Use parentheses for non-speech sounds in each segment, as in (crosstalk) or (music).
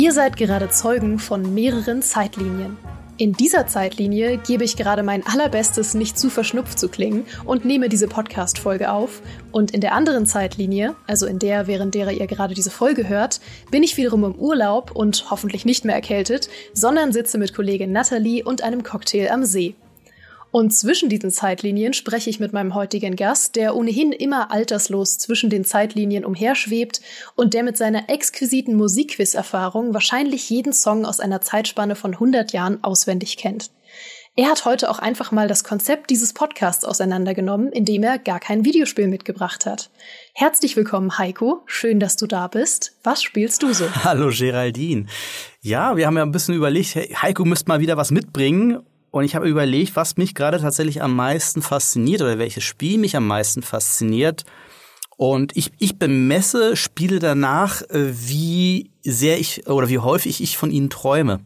Ihr seid gerade Zeugen von mehreren Zeitlinien. In dieser Zeitlinie gebe ich gerade mein allerbestes, nicht zu verschnupft zu klingen und nehme diese Podcast-Folge auf. Und in der anderen Zeitlinie, also in der, während derer ihr gerade diese Folge hört, bin ich wiederum im Urlaub und hoffentlich nicht mehr erkältet, sondern sitze mit Kollegin Natalie und einem Cocktail am See. Und zwischen diesen Zeitlinien spreche ich mit meinem heutigen Gast, der ohnehin immer alterslos zwischen den Zeitlinien umherschwebt und der mit seiner exquisiten Musikquiz-Erfahrung wahrscheinlich jeden Song aus einer Zeitspanne von 100 Jahren auswendig kennt. Er hat heute auch einfach mal das Konzept dieses Podcasts auseinandergenommen, indem er gar kein Videospiel mitgebracht hat. Herzlich willkommen, Heiko. Schön, dass du da bist. Was spielst du so? (laughs) Hallo, Geraldine. Ja, wir haben ja ein bisschen überlegt, Heiko müsste mal wieder was mitbringen. Und ich habe überlegt, was mich gerade tatsächlich am meisten fasziniert oder welches Spiel mich am meisten fasziniert. Und ich, ich bemesse Spiele danach, äh, wie sehr ich oder wie häufig ich von ihnen träume.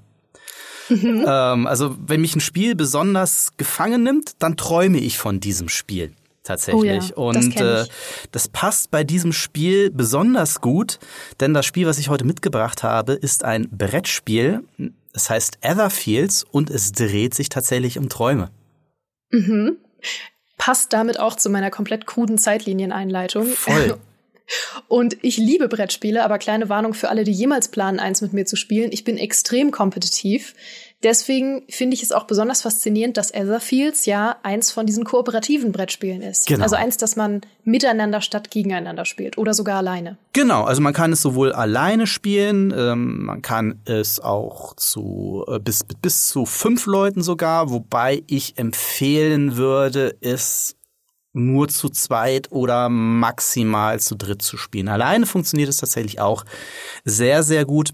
Mhm. Ähm, also wenn mich ein Spiel besonders gefangen nimmt, dann träume ich von diesem Spiel tatsächlich. Oh ja, Und das, äh, das passt bei diesem Spiel besonders gut, denn das Spiel, was ich heute mitgebracht habe, ist ein Brettspiel, es heißt Etherfields und es dreht sich tatsächlich um Träume. Mhm. Passt damit auch zu meiner komplett kruden Zeitlinieneinleitung. Voll. (laughs) Und ich liebe Brettspiele, aber kleine Warnung für alle, die jemals planen, eins mit mir zu spielen. Ich bin extrem kompetitiv. Deswegen finde ich es auch besonders faszinierend, dass Etherfields ja eins von diesen kooperativen Brettspielen ist. Genau. Also eins, das man miteinander statt gegeneinander spielt oder sogar alleine. Genau, also man kann es sowohl alleine spielen, ähm, man kann es auch zu äh, bis bis zu fünf Leuten sogar, wobei ich empfehlen würde, es nur zu zweit oder maximal zu dritt zu spielen. Alleine funktioniert es tatsächlich auch sehr, sehr gut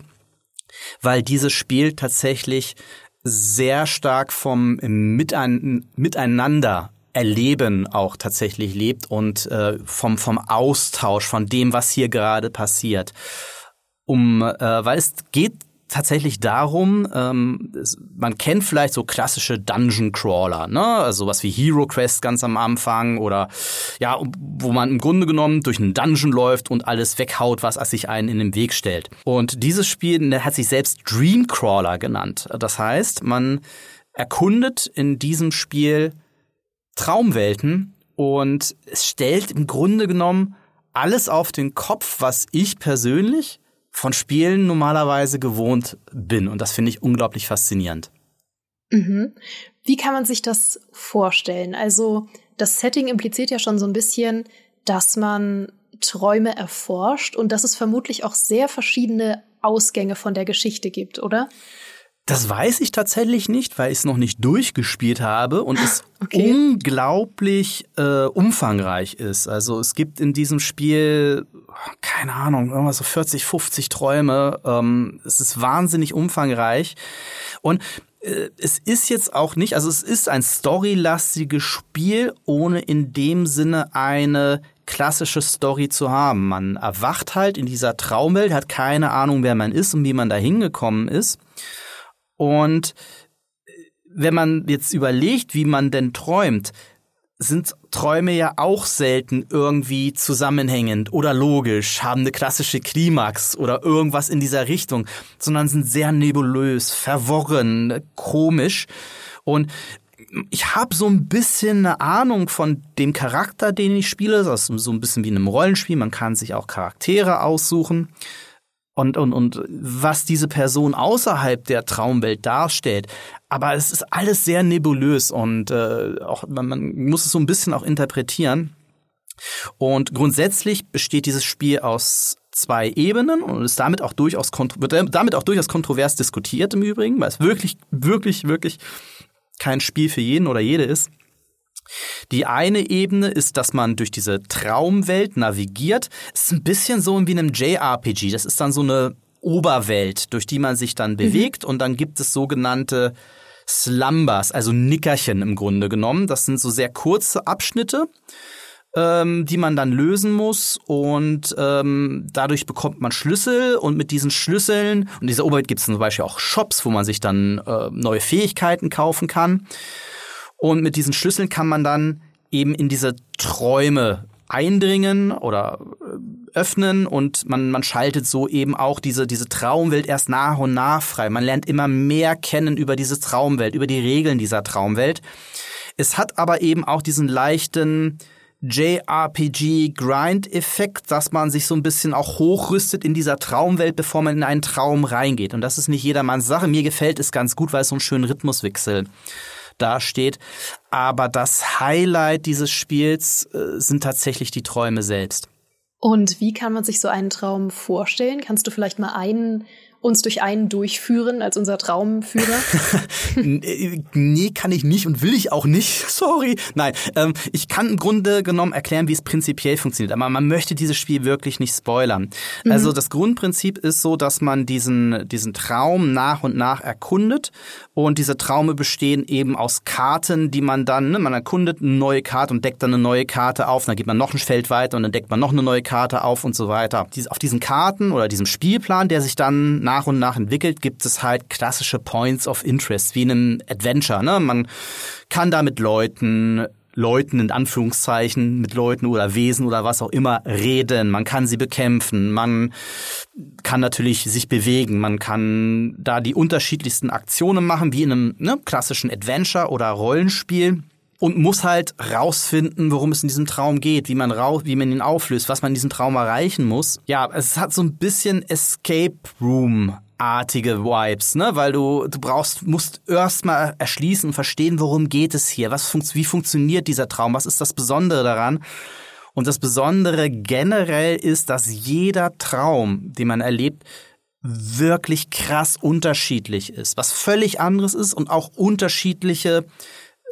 weil dieses Spiel tatsächlich sehr stark vom Miteinander erleben auch tatsächlich lebt und äh, vom vom Austausch von dem was hier gerade passiert. Um äh, weil es geht tatsächlich darum, ähm, man kennt vielleicht so klassische Dungeon Crawler, ne? Also sowas wie Hero Quest ganz am Anfang oder ja, wo man im Grunde genommen durch einen Dungeon läuft und alles weghaut, was sich einen in den Weg stellt. Und dieses Spiel der hat sich selbst Dream Crawler genannt. Das heißt, man erkundet in diesem Spiel Traumwelten und es stellt im Grunde genommen alles auf den Kopf, was ich persönlich von Spielen normalerweise gewohnt bin. Und das finde ich unglaublich faszinierend. Mhm. Wie kann man sich das vorstellen? Also das Setting impliziert ja schon so ein bisschen, dass man Träume erforscht und dass es vermutlich auch sehr verschiedene Ausgänge von der Geschichte gibt, oder? Das weiß ich tatsächlich nicht, weil ich es noch nicht durchgespielt habe und es (laughs) okay. unglaublich äh, umfangreich ist. Also es gibt in diesem Spiel, keine Ahnung, irgendwas so 40, 50 Träume. Ähm, es ist wahnsinnig umfangreich. Und äh, es ist jetzt auch nicht, also es ist ein storylastiges Spiel, ohne in dem Sinne eine klassische Story zu haben. Man erwacht halt in dieser Traumwelt, hat keine Ahnung, wer man ist und wie man da hingekommen ist. Und äh, wenn man jetzt überlegt, wie man denn träumt, sind Träume ja auch selten irgendwie zusammenhängend oder logisch, haben eine klassische Klimax oder irgendwas in dieser Richtung, sondern sind sehr nebulös, verworren, komisch. Und ich habe so ein bisschen eine Ahnung von dem Charakter, den ich spiele. Das ist so ein bisschen wie in einem Rollenspiel. Man kann sich auch Charaktere aussuchen und, und, und was diese Person außerhalb der Traumwelt darstellt. Aber es ist alles sehr nebulös und äh, auch man, man muss es so ein bisschen auch interpretieren. Und grundsätzlich besteht dieses Spiel aus zwei Ebenen und ist damit auch durchaus wird damit auch durchaus kontrovers diskutiert im Übrigen, weil es wirklich, wirklich, wirklich kein Spiel für jeden oder jede ist. Die eine Ebene ist, dass man durch diese Traumwelt navigiert. Es ist ein bisschen so wie in einem JRPG. Das ist dann so eine Oberwelt, durch die man sich dann mhm. bewegt mhm. und dann gibt es sogenannte Slumbers, also Nickerchen im Grunde genommen. Das sind so sehr kurze Abschnitte, ähm, die man dann lösen muss und ähm, dadurch bekommt man Schlüssel und mit diesen Schlüsseln und in dieser Oberwelt gibt es zum Beispiel auch Shops, wo man sich dann äh, neue Fähigkeiten kaufen kann. Und mit diesen Schlüsseln kann man dann eben in diese Träume eindringen oder öffnen und man, man schaltet so eben auch diese, diese Traumwelt erst nach und nach frei. Man lernt immer mehr kennen über diese Traumwelt, über die Regeln dieser Traumwelt. Es hat aber eben auch diesen leichten JRPG-Grind-Effekt, dass man sich so ein bisschen auch hochrüstet in dieser Traumwelt, bevor man in einen Traum reingeht. Und das ist nicht jedermanns Sache. Mir gefällt es ganz gut, weil es so einen schönen Rhythmuswechsel dasteht. Aber das Highlight dieses Spiels äh, sind tatsächlich die Träume selbst. Und wie kann man sich so einen Traum vorstellen? Kannst du vielleicht mal einen uns durch einen durchführen als unser Traumführer? (laughs) nee, kann ich nicht und will ich auch nicht. (laughs) Sorry. Nein, ähm, ich kann im Grunde genommen erklären, wie es prinzipiell funktioniert. Aber man möchte dieses Spiel wirklich nicht spoilern. Mhm. Also das Grundprinzip ist so, dass man diesen, diesen Traum nach und nach erkundet. Und diese Traume bestehen eben aus Karten, die man dann, ne, man erkundet eine neue Karte und deckt dann eine neue Karte auf. Dann geht man noch ein Feld weiter und dann deckt man noch eine neue Karte auf und so weiter. Auf diesen Karten oder diesem Spielplan, der sich dann nach und nach entwickelt, gibt es halt klassische Points of Interest, wie in einem Adventure. Ne? Man kann da mit Leuten Leuten in Anführungszeichen, mit Leuten oder Wesen oder was auch immer reden. Man kann sie bekämpfen. Man kann natürlich sich bewegen. Man kann da die unterschiedlichsten Aktionen machen, wie in einem ne, klassischen Adventure oder Rollenspiel und muss halt rausfinden, worum es in diesem Traum geht, wie man raus, wie man ihn auflöst, was man in diesem Traum erreichen muss. Ja, es hat so ein bisschen Escape Room artige Vibes, ne, weil du du brauchst musst erstmal erschließen und verstehen, worum geht es hier, was funkt, wie funktioniert dieser Traum, was ist das Besondere daran? Und das Besondere generell ist, dass jeder Traum, den man erlebt, wirklich krass unterschiedlich ist, was völlig anderes ist und auch unterschiedliche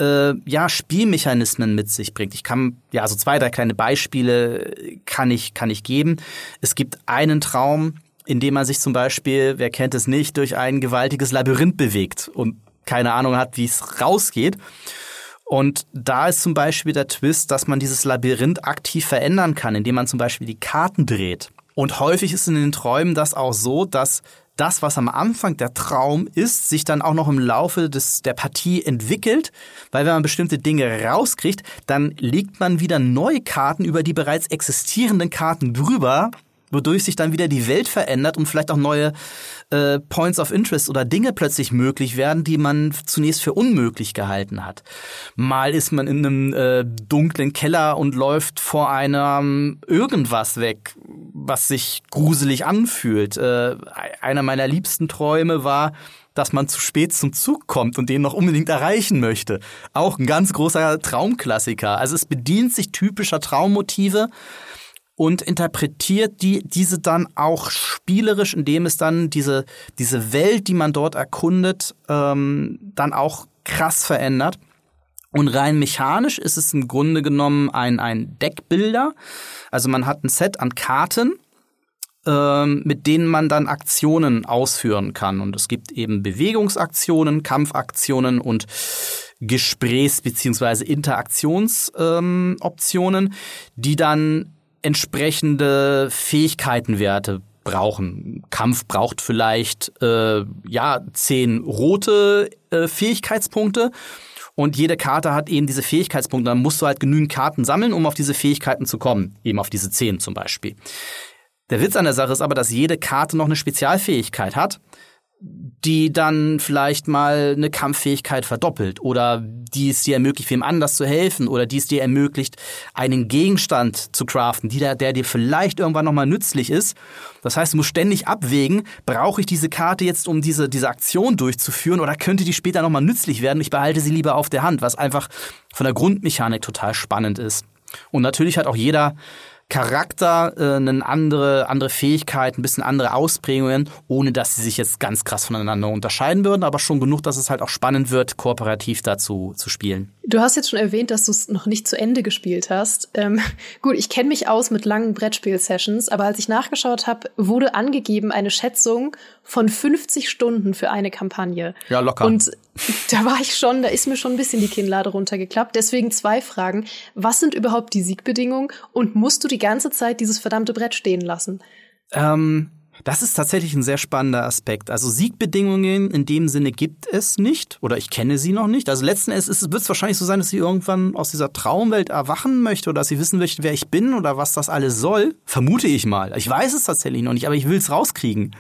äh, ja, Spielmechanismen mit sich bringt. Ich kann, ja, also zwei, drei kleine Beispiele kann ich, kann ich geben. Es gibt einen Traum, in dem man sich zum Beispiel, wer kennt es nicht, durch ein gewaltiges Labyrinth bewegt und keine Ahnung hat, wie es rausgeht. Und da ist zum Beispiel der Twist, dass man dieses Labyrinth aktiv verändern kann, indem man zum Beispiel die Karten dreht. Und häufig ist in den Träumen das auch so, dass das, was am Anfang der Traum ist, sich dann auch noch im Laufe des, der Partie entwickelt, weil wenn man bestimmte Dinge rauskriegt, dann legt man wieder neue Karten über die bereits existierenden Karten drüber wodurch sich dann wieder die Welt verändert und vielleicht auch neue äh, Points of Interest oder Dinge plötzlich möglich werden, die man zunächst für unmöglich gehalten hat. Mal ist man in einem äh, dunklen Keller und läuft vor einem irgendwas weg, was sich gruselig anfühlt. Äh, einer meiner liebsten Träume war, dass man zu spät zum Zug kommt und den noch unbedingt erreichen möchte. Auch ein ganz großer Traumklassiker. Also es bedient sich typischer Traummotive, und interpretiert die, diese dann auch spielerisch, indem es dann diese, diese Welt, die man dort erkundet, ähm, dann auch krass verändert. Und rein mechanisch ist es im Grunde genommen ein, ein Deckbilder. Also man hat ein Set an Karten, ähm, mit denen man dann Aktionen ausführen kann. Und es gibt eben Bewegungsaktionen, Kampfaktionen und Gesprächs- bzw. Interaktionsoptionen, ähm, die dann entsprechende Fähigkeitenwerte brauchen. Kampf braucht vielleicht äh, ja zehn rote äh, Fähigkeitspunkte und jede Karte hat eben diese Fähigkeitspunkte. Dann musst du halt genügend Karten sammeln, um auf diese Fähigkeiten zu kommen, eben auf diese zehn zum Beispiel. Der Witz an der Sache ist aber, dass jede Karte noch eine Spezialfähigkeit hat die dann vielleicht mal eine Kampffähigkeit verdoppelt oder die es dir ermöglicht, wem anders zu helfen oder die es dir ermöglicht, einen Gegenstand zu craften, die der, der dir vielleicht irgendwann nochmal nützlich ist. Das heißt, du musst ständig abwägen, brauche ich diese Karte jetzt, um diese, diese Aktion durchzuführen oder könnte die später nochmal nützlich werden? Ich behalte sie lieber auf der Hand, was einfach von der Grundmechanik total spannend ist. Und natürlich hat auch jeder Charakter, äh, eine andere, andere Fähigkeit, ein bisschen andere Ausprägungen, ohne dass sie sich jetzt ganz krass voneinander unterscheiden würden, aber schon genug, dass es halt auch spannend wird, kooperativ dazu zu spielen. Du hast jetzt schon erwähnt, dass du es noch nicht zu Ende gespielt hast. Ähm, (laughs) gut, ich kenne mich aus mit langen Brettspiel-Sessions, aber als ich nachgeschaut habe, wurde angegeben eine Schätzung von 50 Stunden für eine Kampagne. Ja, locker. Und da war ich schon, da ist mir schon ein bisschen die Kinnlade runtergeklappt. Deswegen zwei Fragen. Was sind überhaupt die Siegbedingungen und musst du die ganze Zeit dieses verdammte Brett stehen lassen? Ähm, Das ist tatsächlich ein sehr spannender Aspekt. Also Siegbedingungen in dem Sinne gibt es nicht oder ich kenne sie noch nicht. Also letzten Endes wird es wahrscheinlich so sein, dass sie irgendwann aus dieser Traumwelt erwachen möchte oder dass sie wissen möchte, wer ich bin oder was das alles soll. Vermute ich mal. Ich weiß es tatsächlich noch nicht, aber ich will es rauskriegen.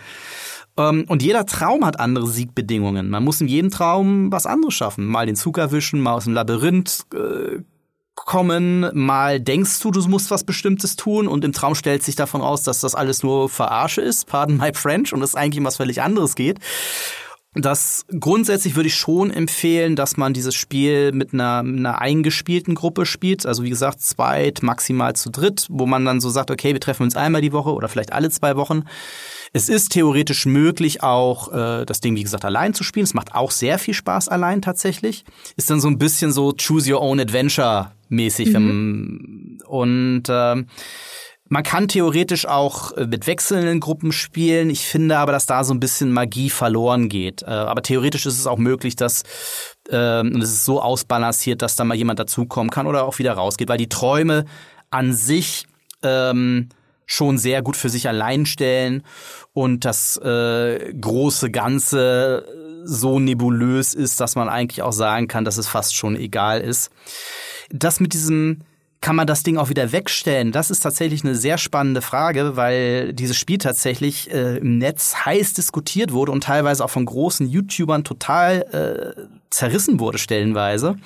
Ähm, und jeder Traum hat andere Siegbedingungen. Man muss in jedem Traum was anderes schaffen. Mal den Zug erwischen, mal aus dem Labyrinth äh, kommen, mal denkst du, du musst was Bestimmtes tun und im Traum stellt sich davon aus, dass das alles nur Verarsche ist, pardon my French, und es eigentlich um was völlig anderes geht. Das grundsätzlich würde ich schon empfehlen, dass man dieses Spiel mit einer, einer eingespielten Gruppe spielt. Also wie gesagt, zweit, maximal zu dritt, wo man dann so sagt, okay, wir treffen uns einmal die Woche oder vielleicht alle zwei Wochen. Es ist theoretisch möglich, auch äh, das Ding, wie gesagt, allein zu spielen. Es macht auch sehr viel Spaß allein tatsächlich. Ist dann so ein bisschen so Choose Your Own Adventure mäßig. Mhm. Und äh, man kann theoretisch auch äh, mit wechselnden Gruppen spielen. Ich finde aber, dass da so ein bisschen Magie verloren geht. Äh, aber theoretisch ist es auch möglich, dass äh, und es ist so ausbalanciert, dass da mal jemand dazukommen kann oder auch wieder rausgeht, weil die Träume an sich ähm, schon sehr gut für sich allein stellen und das äh, große Ganze so nebulös ist, dass man eigentlich auch sagen kann, dass es fast schon egal ist. Das mit diesem kann man das Ding auch wieder wegstellen? Das ist tatsächlich eine sehr spannende Frage, weil dieses Spiel tatsächlich äh, im Netz heiß diskutiert wurde und teilweise auch von großen YouTubern total äh, zerrissen wurde stellenweise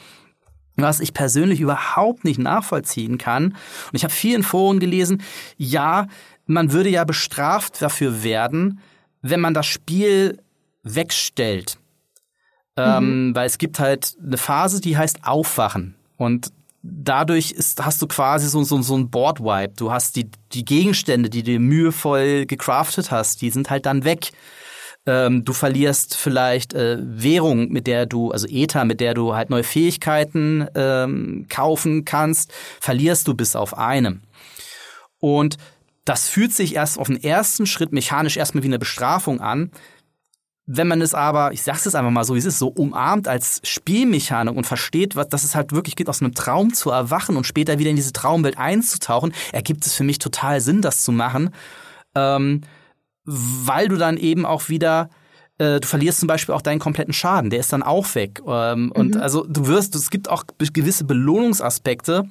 was ich persönlich überhaupt nicht nachvollziehen kann. Und ich habe viel in Foren gelesen, ja, man würde ja bestraft dafür werden, wenn man das Spiel wegstellt. Ähm, mhm. weil es gibt halt eine Phase, die heißt Aufwachen. Und dadurch ist, hast du quasi so, so, so ein Boardwipe. Du hast die, die Gegenstände, die du mühevoll gecraftet hast, die sind halt dann weg. Ähm, du verlierst vielleicht äh, Währung, mit der du, also Ether, mit der du halt neue Fähigkeiten ähm, kaufen kannst, verlierst du bis auf eine. Und das fühlt sich erst auf den ersten Schritt mechanisch erstmal wie eine Bestrafung an. Wenn man es aber, ich sag's jetzt einfach mal so, wie es ist, so umarmt als Spielmechanik und versteht, was, dass es halt wirklich geht, aus einem Traum zu erwachen und später wieder in diese Traumwelt einzutauchen, ergibt es für mich total Sinn, das zu machen. Ähm, weil du dann eben auch wieder äh, du verlierst zum Beispiel auch deinen kompletten Schaden, der ist dann auch weg. Ähm, mhm. Und also du wirst, es gibt auch gewisse Belohnungsaspekte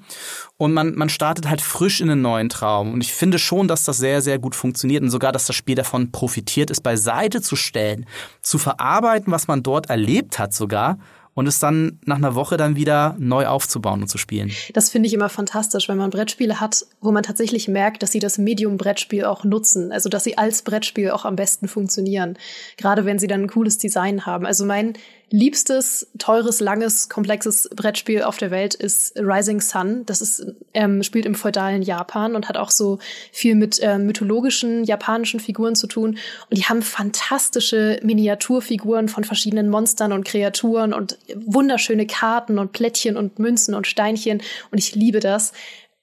und man, man startet halt frisch in einen neuen Traum. Und ich finde schon, dass das sehr, sehr gut funktioniert und sogar, dass das Spiel davon profitiert, es beiseite zu stellen, zu verarbeiten, was man dort erlebt hat sogar und es dann nach einer Woche dann wieder neu aufzubauen und zu spielen. Das finde ich immer fantastisch, wenn man Brettspiele hat, wo man tatsächlich merkt, dass sie das Medium Brettspiel auch nutzen, also dass sie als Brettspiel auch am besten funktionieren. Gerade wenn sie dann ein cooles Design haben. Also mein liebstes, teures, langes, komplexes Brettspiel auf der Welt ist Rising Sun. Das ist, ähm, spielt im feudalen Japan und hat auch so viel mit äh, mythologischen japanischen Figuren zu tun. Und die haben fantastische Miniaturfiguren von verschiedenen Monstern und Kreaturen und wunderschöne Karten und Plättchen und Münzen und Steinchen. Und ich liebe das.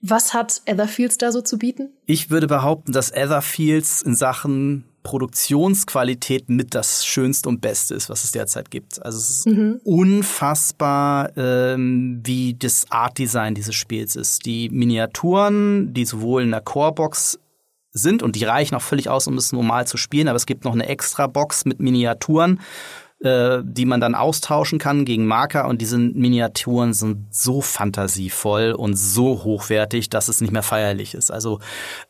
Was hat Etherfields da so zu bieten? Ich würde behaupten, dass Etherfields in Sachen Produktionsqualität mit das Schönste und Beste ist, was es derzeit gibt. Also es ist mhm. unfassbar, ähm, wie das Art-Design dieses Spiels ist. Die Miniaturen, die sowohl in der Core-Box sind und die reichen auch völlig aus, um es normal zu spielen, aber es gibt noch eine extra Box mit Miniaturen äh, die man dann austauschen kann gegen Marker und diese Miniaturen sind so fantasievoll und so hochwertig, dass es nicht mehr feierlich ist. Also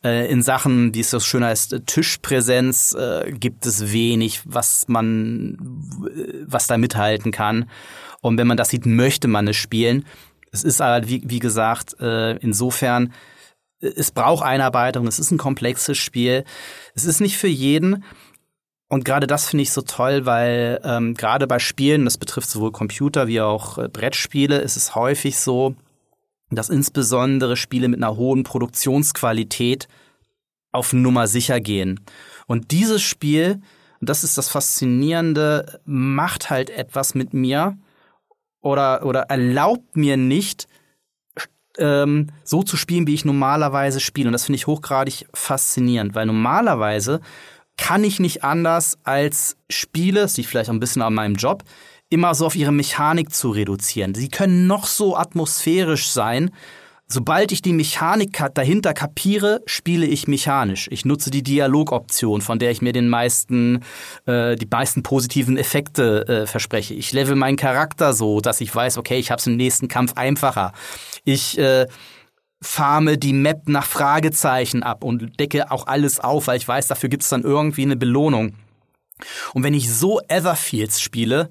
äh, in Sachen, wie es so schön heißt, Tischpräsenz äh, gibt es wenig, was man, was da mithalten kann. Und wenn man das sieht, möchte man es spielen. Es ist aber, wie, wie gesagt, äh, insofern, es braucht Einarbeitung, es ist ein komplexes Spiel. Es ist nicht für jeden. Und gerade das finde ich so toll, weil ähm, gerade bei Spielen, das betrifft sowohl Computer wie auch äh, Brettspiele, ist es häufig so, dass insbesondere Spiele mit einer hohen Produktionsqualität auf Nummer sicher gehen. Und dieses Spiel, und das ist das Faszinierende, macht halt etwas mit mir oder, oder erlaubt mir nicht, ähm, so zu spielen, wie ich normalerweise spiele. Und das finde ich hochgradig faszinierend, weil normalerweise kann ich nicht anders als Spiele, das liegt vielleicht auch ein bisschen an meinem Job, immer so auf ihre Mechanik zu reduzieren. Sie können noch so atmosphärisch sein. Sobald ich die Mechanik dahinter kapiere, spiele ich mechanisch. Ich nutze die Dialogoption, von der ich mir den meisten, äh, die meisten positiven Effekte äh, verspreche. Ich level meinen Charakter so, dass ich weiß, okay, ich habe es im nächsten Kampf einfacher. Ich äh, farme die Map nach Fragezeichen ab und decke auch alles auf, weil ich weiß, dafür gibt es dann irgendwie eine Belohnung. Und wenn ich so Everfields spiele,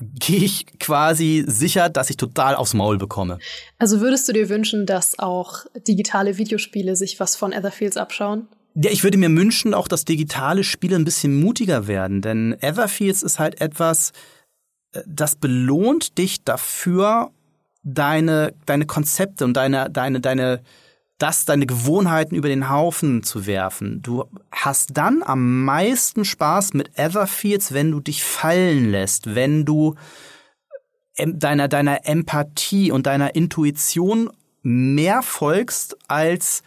gehe ich quasi sicher, dass ich total aufs Maul bekomme. Also würdest du dir wünschen, dass auch digitale Videospiele sich was von Etherfields abschauen? Ja, ich würde mir wünschen, auch dass digitale Spiele ein bisschen mutiger werden, denn Everfields ist halt etwas, äh, das belohnt dich dafür, deine, deine Konzepte und deine, deine, deine, das, deine Gewohnheiten über den Haufen zu werfen. Du hast dann am meisten Spaß mit Everfields, wenn du dich fallen lässt, wenn du deiner, deiner Empathie und deiner Intuition mehr folgst als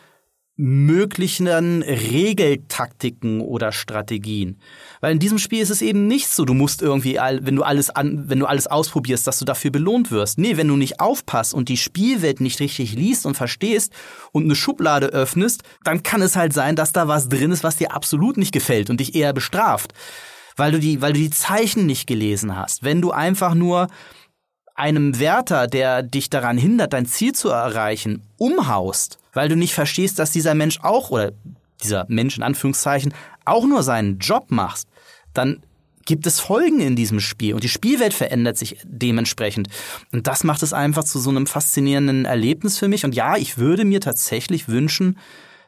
möglichen Regeltaktiken oder Strategien. Weil in diesem Spiel ist es eben nicht so, du musst irgendwie, wenn du alles an, wenn du alles ausprobierst, dass du dafür belohnt wirst. Nee, wenn du nicht aufpasst und die Spielwelt nicht richtig liest und verstehst und eine Schublade öffnest, dann kann es halt sein, dass da was drin ist, was dir absolut nicht gefällt und dich eher bestraft. Weil du die, weil du die Zeichen nicht gelesen hast. Wenn du einfach nur einem Wärter, der dich daran hindert, dein Ziel zu erreichen, umhaust, weil du nicht verstehst, dass dieser Mensch auch oder dieser Mensch in Anführungszeichen auch nur seinen Job macht, dann gibt es Folgen in diesem Spiel und die Spielwelt verändert sich dementsprechend. Und das macht es einfach zu so einem faszinierenden Erlebnis für mich. Und ja, ich würde mir tatsächlich wünschen,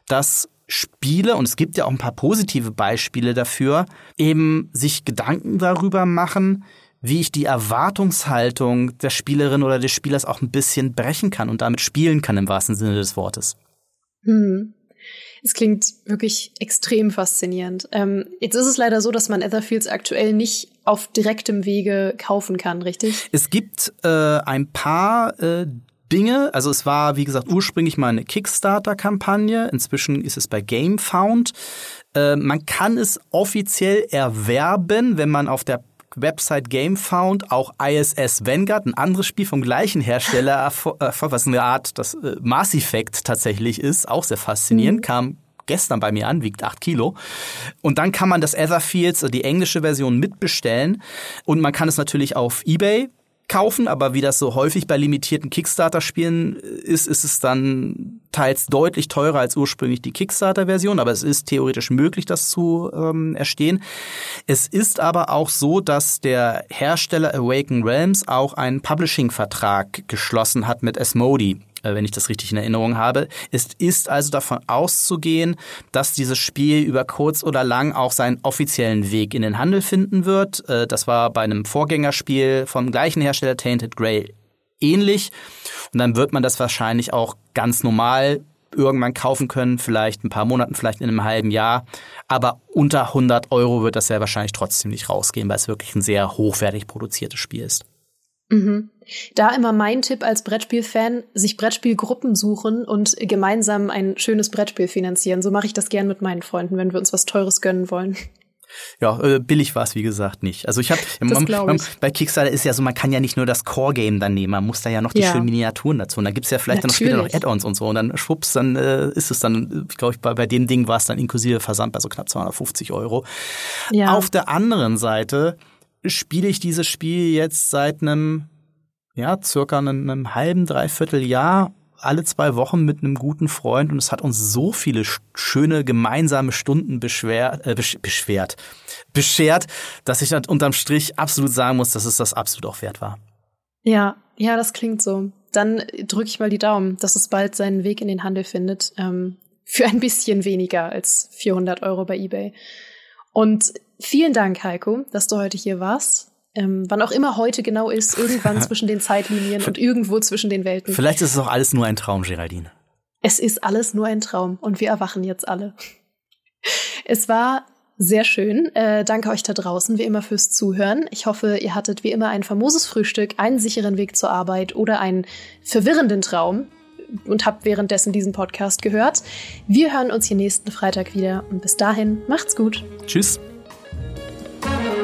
dass Spiele, und es gibt ja auch ein paar positive Beispiele dafür, eben sich Gedanken darüber machen, wie ich die Erwartungshaltung der Spielerin oder des Spielers auch ein bisschen brechen kann und damit spielen kann im wahrsten Sinne des Wortes. Hm. Es klingt wirklich extrem faszinierend. Ähm, jetzt ist es leider so, dass man Etherfields aktuell nicht auf direktem Wege kaufen kann, richtig? Es gibt äh, ein paar äh, Dinge. Also es war, wie gesagt, ursprünglich mal eine Kickstarter-Kampagne. Inzwischen ist es bei GameFound. Äh, man kann es offiziell erwerben, wenn man auf der Website GameFound auch ISS Vanguard, ein anderes Spiel vom gleichen Hersteller, was eine Art das äh, Mass Effect tatsächlich ist, auch sehr faszinierend, mhm. kam gestern bei mir an, wiegt 8 Kilo. Und dann kann man das Etherfields, die englische Version, mitbestellen. Und man kann es natürlich auf Ebay kaufen, aber wie das so häufig bei limitierten Kickstarter-Spielen ist, ist es dann teils deutlich teurer als ursprünglich die Kickstarter-Version, aber es ist theoretisch möglich, das zu ähm, erstehen. Es ist aber auch so, dass der Hersteller Awaken Realms auch einen Publishing-Vertrag geschlossen hat mit Asmodee. Äh, wenn ich das richtig in Erinnerung habe. Es ist also davon auszugehen, dass dieses Spiel über kurz oder lang auch seinen offiziellen Weg in den Handel finden wird. Äh, das war bei einem Vorgängerspiel vom gleichen Hersteller Tainted Grail ähnlich. Und dann wird man das wahrscheinlich auch ganz normal irgendwann kaufen können, vielleicht ein paar Monaten, vielleicht in einem halben Jahr. Aber unter 100 Euro wird das ja wahrscheinlich trotzdem nicht rausgehen, weil es wirklich ein sehr hochwertig produziertes Spiel ist. Mhm. Da immer mein Tipp als Brettspielfan, sich Brettspielgruppen suchen und gemeinsam ein schönes Brettspiel finanzieren. So mache ich das gern mit meinen Freunden, wenn wir uns was Teures gönnen wollen. Ja, äh, billig war es wie gesagt nicht. Also ich habe bei Kickstarter ist ja so, man kann ja nicht nur das Core Game dann nehmen, man muss da ja noch die ja. schönen Miniaturen dazu. Und dann gibt's ja vielleicht Natürlich. dann noch später noch Add-ons und so. Und dann schwupps, dann äh, ist es dann, glaube ich, bei, bei dem Ding war es dann inklusive Versand bei so knapp 250 Euro. Ja. Auf der anderen Seite spiele ich dieses Spiel jetzt seit einem ja, circa einem, einem halben, dreiviertel Jahr alle zwei Wochen mit einem guten Freund und es hat uns so viele schöne gemeinsame Stunden beschwert, äh, beschwert, beschert, dass ich dann unterm Strich absolut sagen muss, dass es das absolut auch wert war. Ja, ja, das klingt so. Dann drücke ich mal die Daumen, dass es bald seinen Weg in den Handel findet. Ähm, für ein bisschen weniger als 400 Euro bei eBay. Und vielen Dank, Heiko, dass du heute hier warst ähm, wann auch immer heute genau ist, (laughs) irgendwann zwischen den Zeitlinien und irgendwo zwischen den Welten. Vielleicht ist es auch alles nur ein Traum, Geraldine. Es ist alles nur ein Traum und wir erwachen jetzt alle. Es war sehr schön. Äh, danke euch da draußen, wie immer, fürs Zuhören. Ich hoffe, ihr hattet wie immer ein famoses Frühstück, einen sicheren Weg zur Arbeit oder einen verwirrenden Traum und habt währenddessen diesen Podcast gehört. Wir hören uns hier nächsten Freitag wieder und bis dahin macht's gut. Tschüss. Thank you.